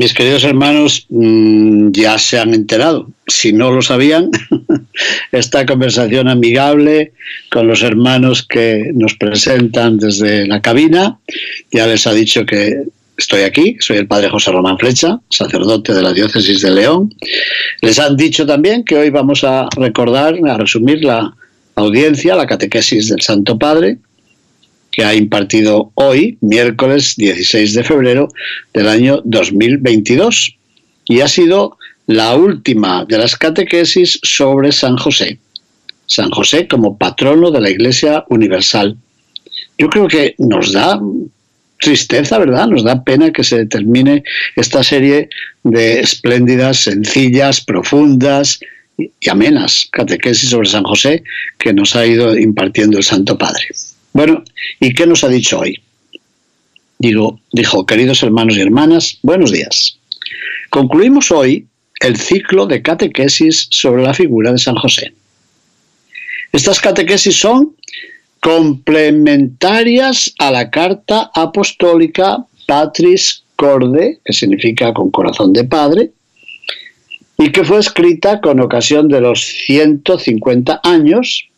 Mis queridos hermanos mm, ya se han enterado. Si no lo sabían, esta conversación amigable con los hermanos que nos presentan desde la cabina, ya les ha dicho que estoy aquí, soy el padre José Román Flecha, sacerdote de la diócesis de León. Les han dicho también que hoy vamos a recordar, a resumir la audiencia, la catequesis del Santo Padre, que ha impartido hoy, miércoles 16 de febrero del año 2022. Y ha sido la última de las catequesis sobre San José. San José como patrono de la Iglesia Universal. Yo creo que nos da tristeza, ¿verdad? Nos da pena que se termine esta serie de espléndidas, sencillas, profundas y amenas catequesis sobre San José que nos ha ido impartiendo el Santo Padre. Bueno, ¿y qué nos ha dicho hoy? Digo, dijo, queridos hermanos y hermanas, buenos días. Concluimos hoy el ciclo de catequesis sobre la figura de San José. Estas catequesis son complementarias a la carta apostólica Patris Corde, que significa con corazón de padre, y que fue escrita con ocasión de los 150 años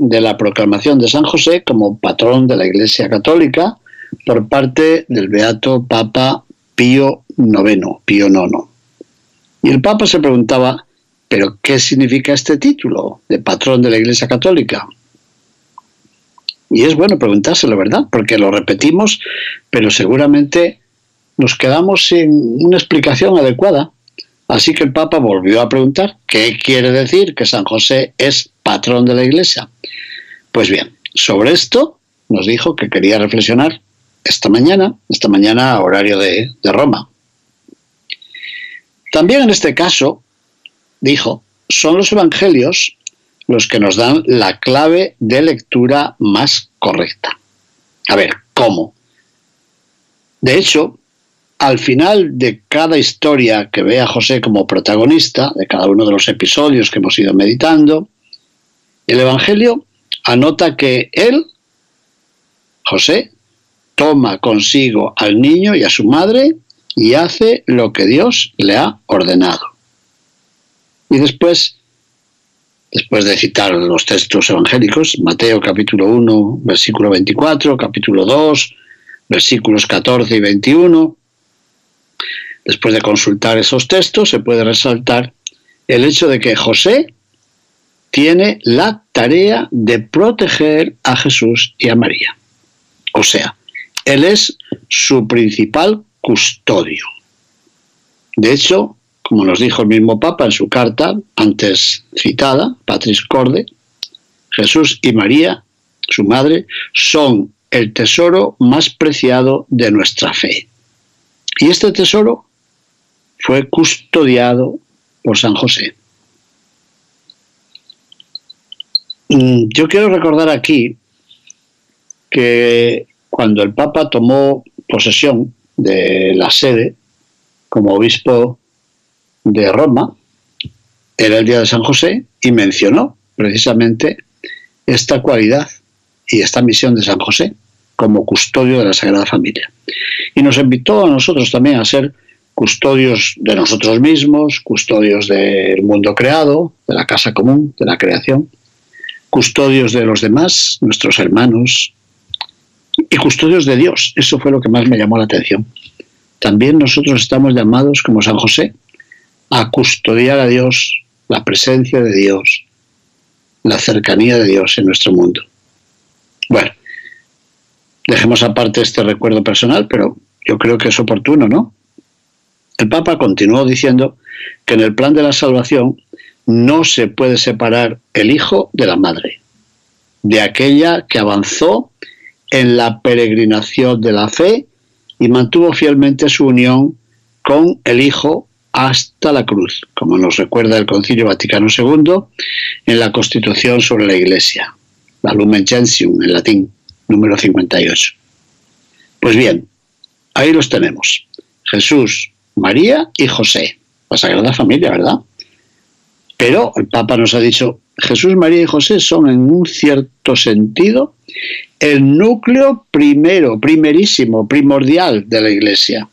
de la proclamación de San José como patrón de la Iglesia Católica por parte del beato Papa Pío IX, Pío IX. Y el Papa se preguntaba, ¿pero qué significa este título de patrón de la Iglesia Católica? Y es bueno preguntárselo, ¿verdad? Porque lo repetimos, pero seguramente nos quedamos sin una explicación adecuada. Así que el Papa volvió a preguntar, ¿qué quiere decir que San José es patrón de la Iglesia? Pues bien, sobre esto nos dijo que quería reflexionar esta mañana, esta mañana a horario de, Roma. También en este caso, dijo, son los evangelios los que nos dan la clave de lectura más correcta. A ver, ¿cómo? De hecho, al final de cada historia que ve a José como protagonista, de cada uno de los episodios que hemos ido meditando, el Evangelio anota que él, José, toma consigo al niño y a su madre y hace lo que Dios le ha ordenado. Y después, después de citar los textos evangélicos, Mateo capítulo 1, versículo 24, capítulo 2, versículos 14 y 21, después de consultar esos textos, se puede resaltar el hecho de que José tiene la tarea de proteger a Jesús y a María. O sea, él es su principal custodio. De hecho, como nos dijo el mismo Papa en su carta antes citada, Patris Corde, Jesús y María, su madre, son el tesoro más preciado de nuestra fe. Y este tesoro fue custodiado por San José. Yo quiero recordar aquí que cuando el Papa tomó posesión de la sede como obispo de Roma, era el día de San José y mencionó precisamente esta cualidad y esta misión de San José como custodio de la Sagrada Familia. Y nos invitó a nosotros también a ser custodios de nosotros mismos, custodios del mundo creado, de la casa común, de la creación, custodios de los demás, nuestros hermanos, y custodios de Dios. Eso fue lo que más me llamó la atención. También nosotros estamos llamados, como San José, a custodiar a Dios, la presencia de Dios, la cercanía de Dios en nuestro mundo. Bueno, dejemos aparte este recuerdo personal, pero yo creo que es oportuno, ¿no? El Papa continuó diciendo que en el plan de la salvación no se puede separar el hijo de la madre, de aquella que avanzó en la peregrinación de la fe y mantuvo fielmente su unión con el Hijo hasta la cruz, como nos recuerda el Concilio Vaticano II en la Constitución sobre la Iglesia, la Lumen Gentium en latín, número 58. Pues bien, ahí los tenemos. Jesús, María y José, la Sagrada Familia, ¿verdad? Pero el Papa nos ha dicho, Jesús, María y José son en un cierto sentido el núcleo primero, primerísimo, primordial de la Iglesia.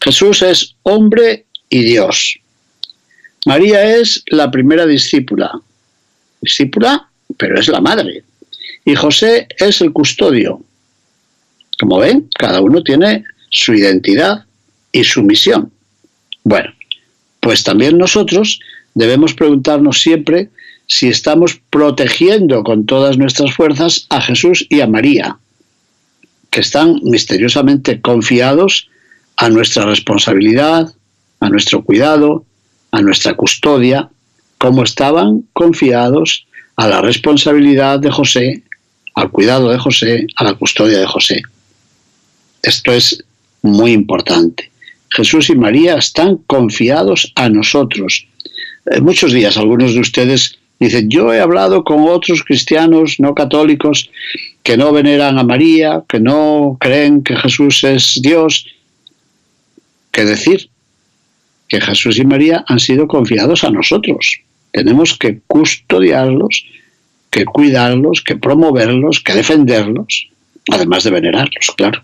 Jesús es hombre y Dios. María es la primera discípula. Discípula, pero es la madre. Y José es el custodio. Como ven, cada uno tiene su identidad y su misión. Bueno, pues también nosotros debemos preguntarnos siempre si estamos protegiendo con todas nuestras fuerzas a Jesús y a María, que están misteriosamente confiados a nuestra responsabilidad, a nuestro cuidado, a nuestra custodia, como estaban confiados a la responsabilidad de José, al cuidado de José, a la custodia de José. Esto es muy importante. Jesús y María están confiados a nosotros. Eh, muchos días algunos de ustedes dicen, yo he hablado con otros cristianos no católicos que no veneran a María, que no creen que Jesús es Dios. ¿Qué decir? Que Jesús y María han sido confiados a nosotros. Tenemos que custodiarlos, que cuidarlos, que promoverlos, que defenderlos, además de venerarlos, claro.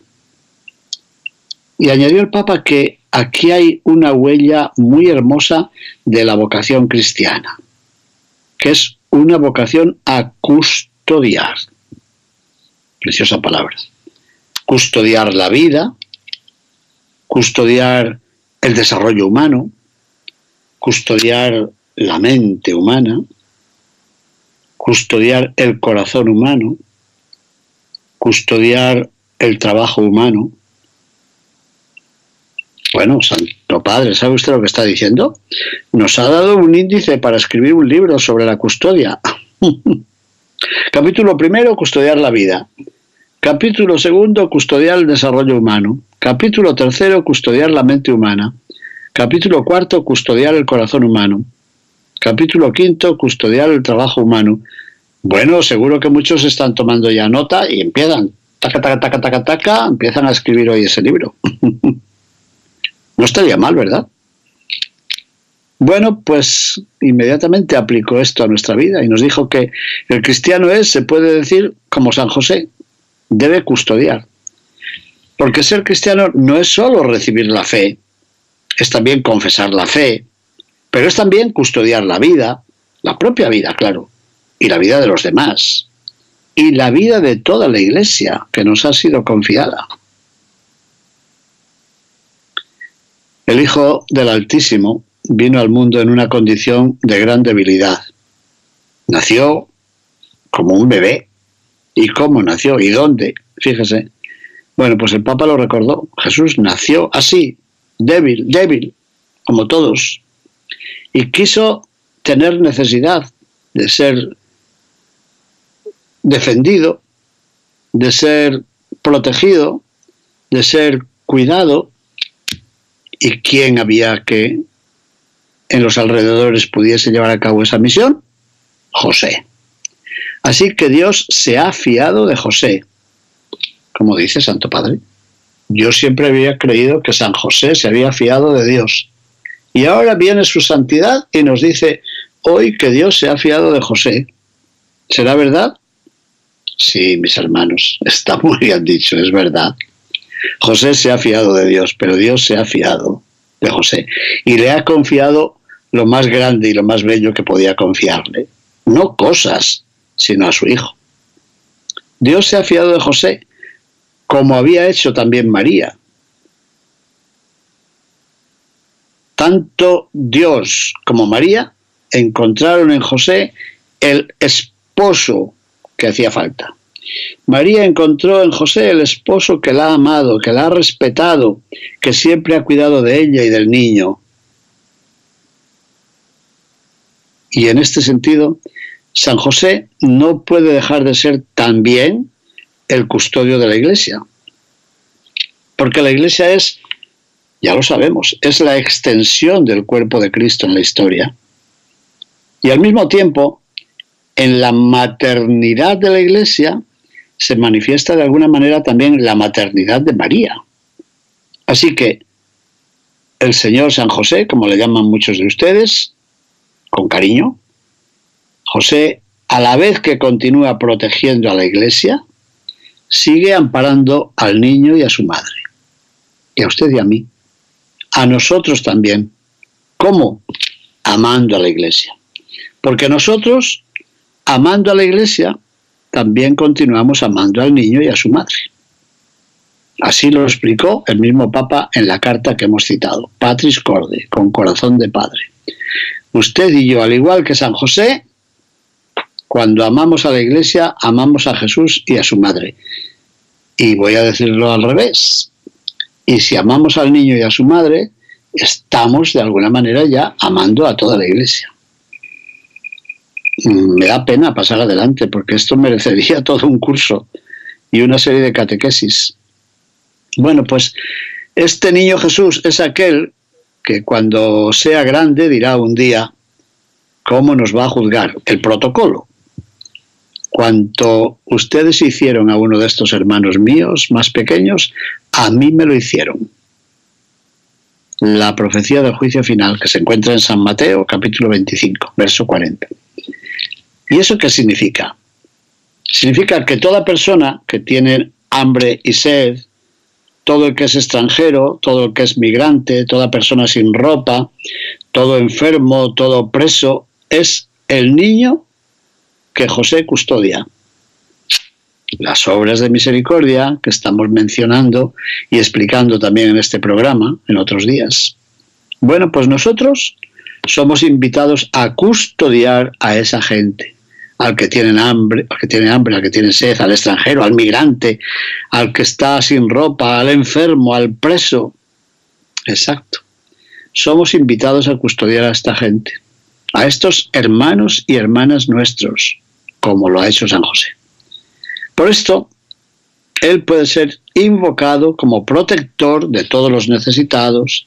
Y añadió el Papa que aquí hay una huella muy hermosa de la vocación cristiana, que es una vocación a custodiar. Preciosa palabra. Custodiar la vida, custodiar el desarrollo humano, custodiar la mente humana, custodiar el corazón humano, custodiar el trabajo humano, bueno, Santo Padre, ¿sabe usted lo que está diciendo? Nos ha dado un índice para escribir un libro sobre la custodia. Capítulo primero, custodiar la vida. Capítulo segundo, custodiar el desarrollo humano. Capítulo tercero, custodiar la mente humana. Capítulo cuarto, custodiar el corazón humano. Capítulo quinto, custodiar el trabajo humano. Bueno, seguro que muchos están tomando ya nota y empiezan, taca, taca, taca, taca, taca, empiezan a escribir hoy ese libro. No estaría mal, ¿verdad? Bueno, pues inmediatamente aplicó esto a nuestra vida y nos dijo que el cristiano es, se puede decir, como San José, debe custodiar. Porque ser cristiano no es solo recibir la fe, es también confesar la fe, pero es también custodiar la vida, la propia vida, claro, y la vida de los demás, y la vida de toda la iglesia que nos ha sido confiada. El Hijo del Altísimo vino al mundo en una condición de gran debilidad. Nació como un bebé. ¿Y cómo nació? ¿Y dónde? Fíjese. Bueno, pues el Papa lo recordó. Jesús nació así, débil, débil, como todos. Y quiso tener necesidad de ser defendido, de ser protegido, de ser cuidado, ¿Y quién había que en los alrededores pudiese llevar a cabo esa misión? José. Así que Dios se ha fiado de José, como dice Santo Padre. Yo siempre había creído que San José se había fiado de Dios. Y ahora viene su santidad y nos dice hoy que Dios se ha fiado de José. ¿Será verdad? Sí, mis hermanos, está muy bien dicho, es verdad. José se ha fiado de Dios, pero Dios se ha fiado de José y le ha confiado lo más grande y lo más bello que podía confiarle. No cosas, sino a su hijo. Dios se ha fiado de José, como había hecho también María. Tanto Dios como María encontraron en José el esposo que hacía falta. María encontró en José el esposo que la ha amado, que la ha respetado, que siempre ha cuidado de ella y del niño. Y en este sentido, San José no puede dejar de ser también el custodio de la iglesia. Porque la iglesia es, ya lo sabemos, es la extensión del cuerpo de Cristo en la historia. Y al mismo tiempo, en la maternidad de la iglesia se manifiesta de alguna manera también la maternidad de María. Así que el Señor San José, como le llaman muchos de ustedes, con cariño, José, a la vez que continúa protegiendo a la iglesia, sigue amparando al niño y a su madre. Y a usted y a mí. A nosotros también. ¿Cómo? Amando a la iglesia. Porque nosotros, amando a la iglesia, también continuamos amando al niño y a su madre. Así lo explicó el mismo Papa en la carta que hemos citado, Patris Corde, con corazón de padre. Usted y yo, al igual que San José, cuando amamos a la iglesia, amamos a Jesús y a su madre. Y voy a decirlo al revés. Y si amamos al niño y a su madre, estamos de alguna manera ya amando a toda la iglesia. Mm, me da pena pasar adelante porque esto merecería todo un curso y una serie de catequesis. Bueno, pues este niño Jesús es aquel que cuando sea grande dirá un día cómo nos va a juzgar el protocolo. Cuanto ustedes hicieron a uno de estos hermanos míos más pequeños, a mí me lo hicieron. La profecía del juicio final que se encuentra en San Mateo capítulo 25, verso 40. ¿Y eso qué significa? Significa que toda persona que tiene hambre y sed, todo el que es extranjero, todo el que es migrante, toda persona sin ropa, todo enfermo, todo preso, es el niño que José custodia. Las obras de misericordia que estamos mencionando y explicando también en este programa, en otros días. Bueno, pues nosotros somos invitados a custodiar a esa gente, al que tiene hambre, al que tiene hambre, al que tiene sed, al extranjero, al migrante, al que está sin ropa, al enfermo, al preso. Exacto. Somos invitados a custodiar a esta gente, a estos hermanos y hermanas nuestros, como lo ha hecho San José. Por esto, Él puede ser invocado como protector de todos los necesitados,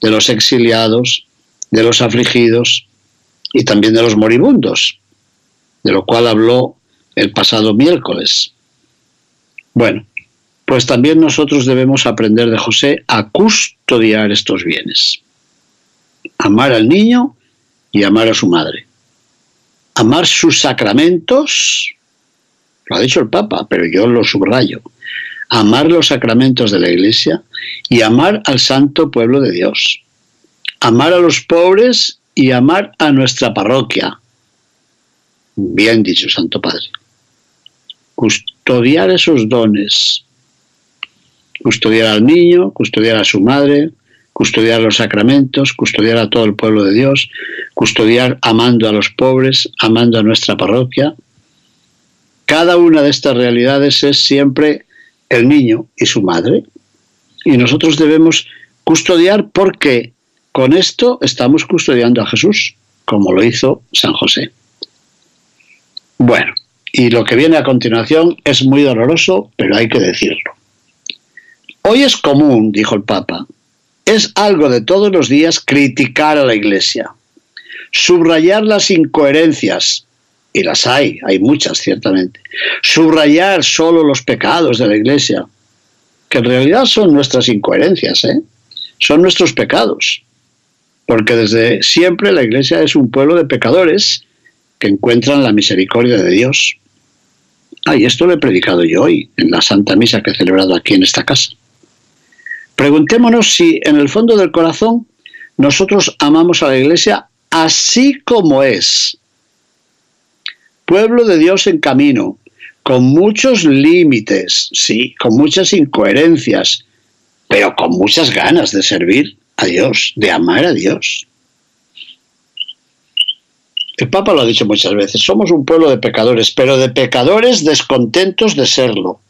de los exiliados, de los afligidos y también de los moribundos, de lo cual habló el pasado miércoles. Bueno, pues también nosotros debemos aprender de José a custodiar estos bienes. Amar al niño y amar a su madre amar sus sacramentos, lo ha dicho el Papa, pero yo lo subrayo, amar los sacramentos de la Iglesia y amar al santo pueblo de Dios, amar a los pobres y amar a nuestra parroquia. Bien dicho, Santo Padre. Custodiar esos dones, custodiar al niño, custodiar a su madre, custodiar los sacramentos, custodiar a todo el pueblo de Dios, custodiar amando a los pobres, amando a nuestra parroquia. Cada una de estas realidades es siempre el niño y su madre. Y nosotros debemos custodiar porque con esto estamos custodiando a Jesús, como lo hizo San José. Bueno, y lo que viene a continuación es muy doloroso, pero hay que decirlo. Hoy es común, dijo el Papa, es algo de todos los días criticar a la Iglesia, subrayar las incoherencias, y las hay, hay muchas ciertamente, subrayar solo los pecados de la Iglesia, que en realidad son nuestras incoherencias, ¿eh? son nuestros pecados, porque desde siempre la Iglesia es un pueblo de pecadores que encuentran la misericordia de Dios. Ah, y esto lo he predicado yo hoy en la Santa Misa que he celebrado aquí en esta casa. Preguntémonos si en el fondo del corazón nosotros amamos a la Iglesia así como es. Pueblo de Dios en camino, con muchos límites, sí, con muchas incoherencias, pero con muchas ganas de servir a Dios, de amar a Dios. El Papa lo ha dicho muchas veces, somos un pueblo de pecadores, pero de pecadores descontentos de serlo.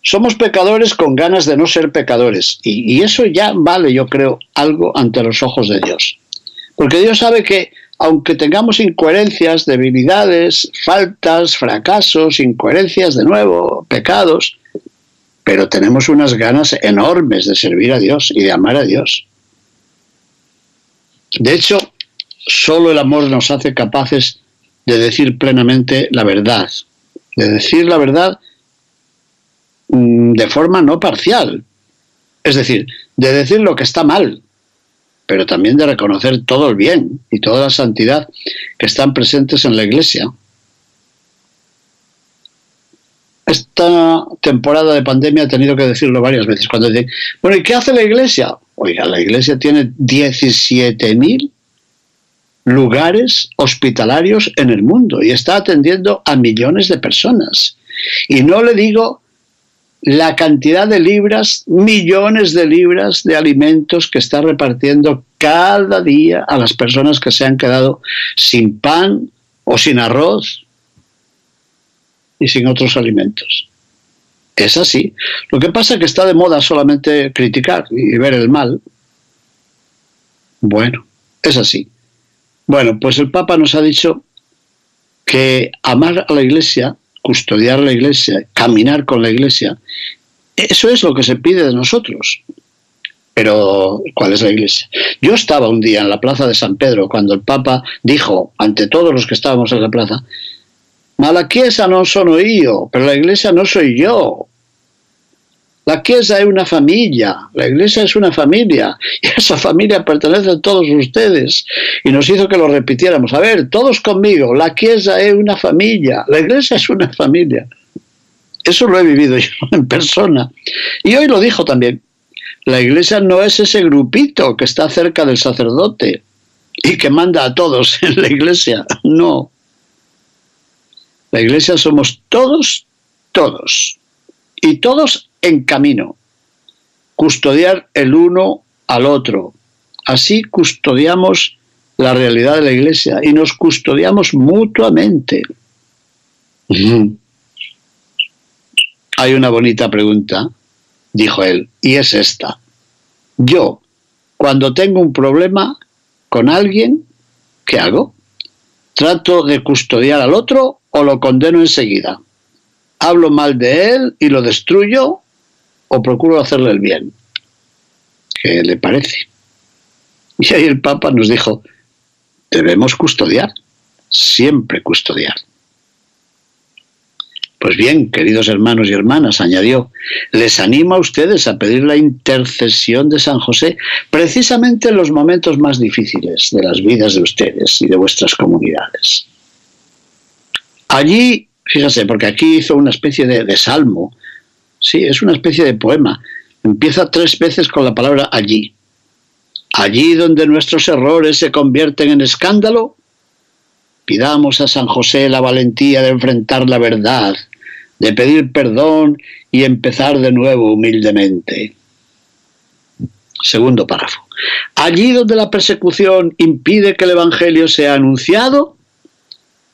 Somos pecadores con ganas de no ser pecadores. Y, eso ya vale, yo creo, algo ante los ojos de Dios. Porque Dios sabe que aunque tengamos incoherencias, debilidades, faltas, fracasos, incoherencias de nuevo, pecados, pero tenemos unas ganas enormes de servir a Dios y de amar a Dios. De hecho, solo el amor nos hace capaces de decir plenamente la verdad, de decir la verdad mm, de forma no parcial, es decir, de decir lo que está mal, pero también de reconocer todo el bien y toda la santidad que están presentes en la iglesia. Esta temporada de pandemia he tenido que decirlo varias veces. Cuando dicen, bueno, ¿y qué hace la iglesia? Oiga, la iglesia tiene 17.000 lugares hospitalarios en el mundo y está atendiendo a millones de personas. Y no le digo la cantidad de libras, millones de libras de alimentos que está repartiendo cada día a las personas que se han quedado sin pan o sin arroz y sin otros alimentos. Es así. Lo que pasa es que está de moda solamente criticar y ver el mal. Bueno, es así. Bueno, pues el Papa nos ha dicho que amar a la Iglesia custodiar la iglesia, caminar con la iglesia, eso es lo que se pide de nosotros. Pero, ¿cuál es la iglesia? Yo estaba un día en la plaza de San Pedro cuando el Papa dijo, ante todos los que estábamos en la plaza, Ma la Chiesa no sono io, pero la iglesia no soy yo. La Chiesa es una familia, la Iglesia es una familia, y esa familia pertenece a todos ustedes. Y nos hizo que lo repitiéramos. A ver, todos conmigo, la Chiesa es una familia, la Iglesia es una familia. Eso lo he vivido yo en persona. Y hoy lo dijo también. La Iglesia no es ese grupito que está cerca del sacerdote y que manda a todos en la Iglesia. No. La Iglesia somos todos, todos. Y todos en camino. Custodiar el uno al otro. Así custodiamos la realidad de la iglesia y nos custodiamos mutuamente. Hay una bonita pregunta, dijo él, y es esta. Yo, cuando tengo un problema con alguien, ¿qué hago? ¿Trato de custodiar al otro o lo condeno enseguida? ¿Hablo mal de él y lo destruyo o procuro hacerle el bien. ¿Qué le parece? Y ahí el Papa nos dijo, debemos custodiar, siempre custodiar. Pues bien, queridos hermanos y hermanas, añadió, les animo a ustedes a pedir la intercesión de San José precisamente en los momentos más difíciles de las vidas de ustedes y de vuestras comunidades. Allí, fíjense, porque aquí hizo una especie de, de salmo Sí, es una especie de poema. Empieza tres veces con la palabra allí. Allí donde nuestros errores se convierten en escándalo, pidamos a San José la valentía de enfrentar la verdad, de pedir perdón y empezar de nuevo humildemente. Segundo párrafo. Allí donde la persecución impide que el Evangelio sea anunciado,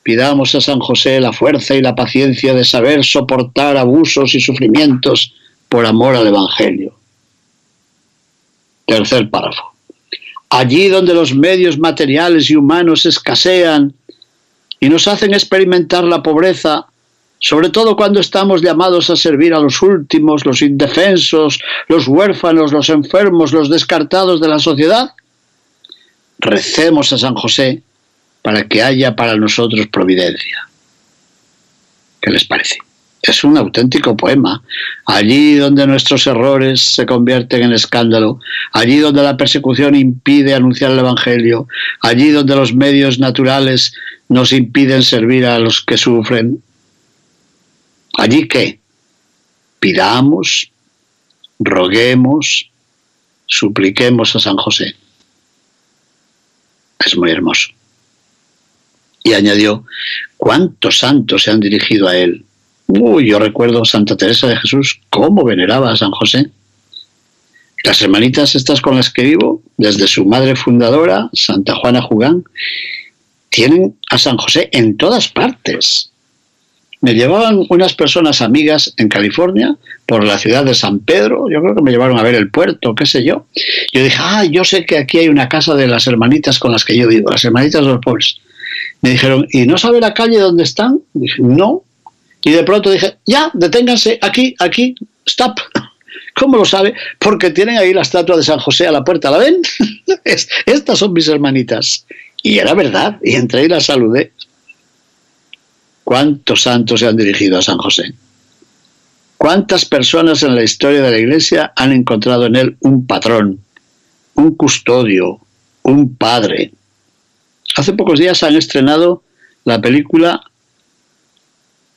Pidamos a San José la fuerza y la paciencia de saber soportar abusos y sufrimientos por amor al Evangelio. Tercer párrafo. Allí donde los medios materiales y humanos escasean y nos hacen experimentar la pobreza, sobre todo cuando estamos llamados a servir a los últimos, los indefensos, los huérfanos, los enfermos, los descartados de la sociedad, recemos a San José para que haya para nosotros providencia. ¿Qué les parece? Es un auténtico poema. Allí donde nuestros errores se convierten en escándalo, allí donde la persecución impide anunciar el Evangelio, allí donde los medios naturales nos impiden servir a los que sufren, allí que pidamos, roguemos, supliquemos a San José. Es muy hermoso. Y añadió, ¿cuántos santos se han dirigido a él? Uy, yo recuerdo Santa Teresa de Jesús, cómo veneraba a San José. Las hermanitas estas con las que vivo, desde su madre fundadora, Santa Juana Jugán, tienen a San José en todas partes. me llevaban unas personas amigas en California por la ciudad de San Pedro, yo creo que me llevaron a ver el puerto, qué sé yo. Yo dije, ah, yo sé que aquí hay una casa de las hermanitas con las que yo vivo, las hermanitas de los pobres. Me dijeron, ¿y no sabe la calle dónde están? Dije, no. Y de pronto dije, ya, deténganse, aquí, aquí, stop. ¿Cómo lo sabe? Porque tienen ahí la estatua de San José a la puerta, ¿la ven? Estas son mis hermanitas. Y era verdad, y entré y la saludé. ¿Cuántos santos se han dirigido a San José? ¿Cuántas personas en la historia de la Iglesia han encontrado en él un patrón, un custodio, un padre? Hace pocos días han estrenado la película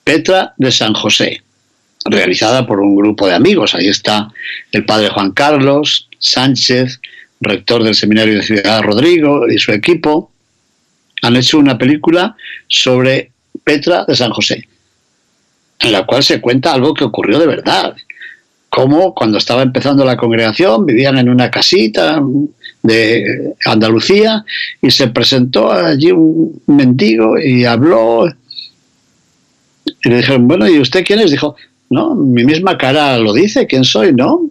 Petra de San José, realizada por un grupo de amigos. Ahí está el padre Juan Carlos Sánchez, rector del Seminario de Ciudad Rodrigo y su equipo. Han hecho una película sobre Petra de San José, en la cual se cuenta algo que ocurrió de verdad. Cómo cuando estaba empezando la congregación vivían en una casita de Andalucía y se presentó allí un mendigo y habló. Y le dijeron, bueno, ¿y usted quién es? Dijo, no, mi misma cara lo dice, ¿quién soy? ¿No?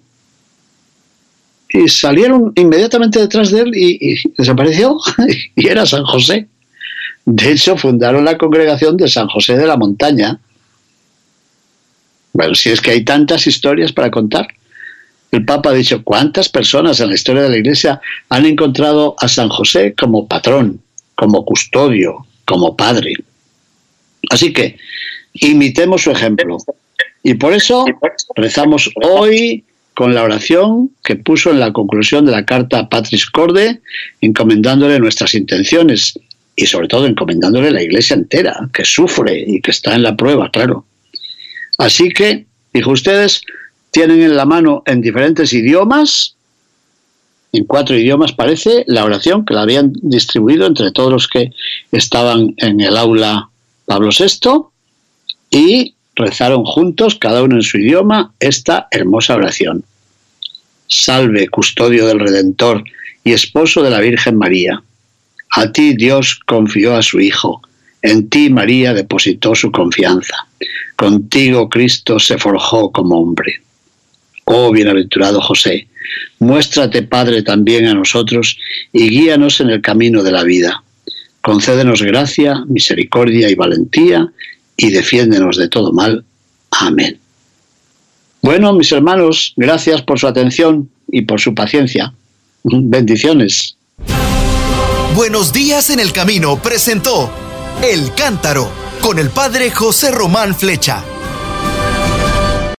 Y salieron inmediatamente detrás de él y, y desapareció y era San José. De hecho, fundaron la congregación de San José de la Montaña. Bueno, si es que hay tantas historias para contar. El Papa ha dicho, ¿cuántas personas en la historia de la Iglesia han encontrado a San José como patrón, como custodio, como padre? Así que imitemos su ejemplo. Y por eso rezamos hoy con la oración que puso en la conclusión de la carta a Patris Corde, encomendándole nuestras intenciones y sobre todo encomendándole la iglesia entera, que sufre y que está en la prueba, claro. Así que, dijo ustedes, tienen en la mano en diferentes idiomas, en cuatro idiomas parece, la oración que la habían distribuido entre todos los que estaban en el aula Pablo VI y rezaron juntos, cada uno en su idioma, esta hermosa oración. Salve, custodio del Redentor y esposo de la Virgen María a ti Dios confió a su Hijo, en ti María depositó su confianza, contigo Cristo se forjó como hombre. Oh bienaventurado José, muéstrate Padre también a nosotros y guíanos en el camino de la vida. Concédenos gracia, misericordia y valentía y defiéndenos de todo mal. Amén. Bueno, mis hermanos, gracias por su atención y por su paciencia. Bendiciones. Buenos días en el camino presentó El Cántaro con el padre José Román Flecha.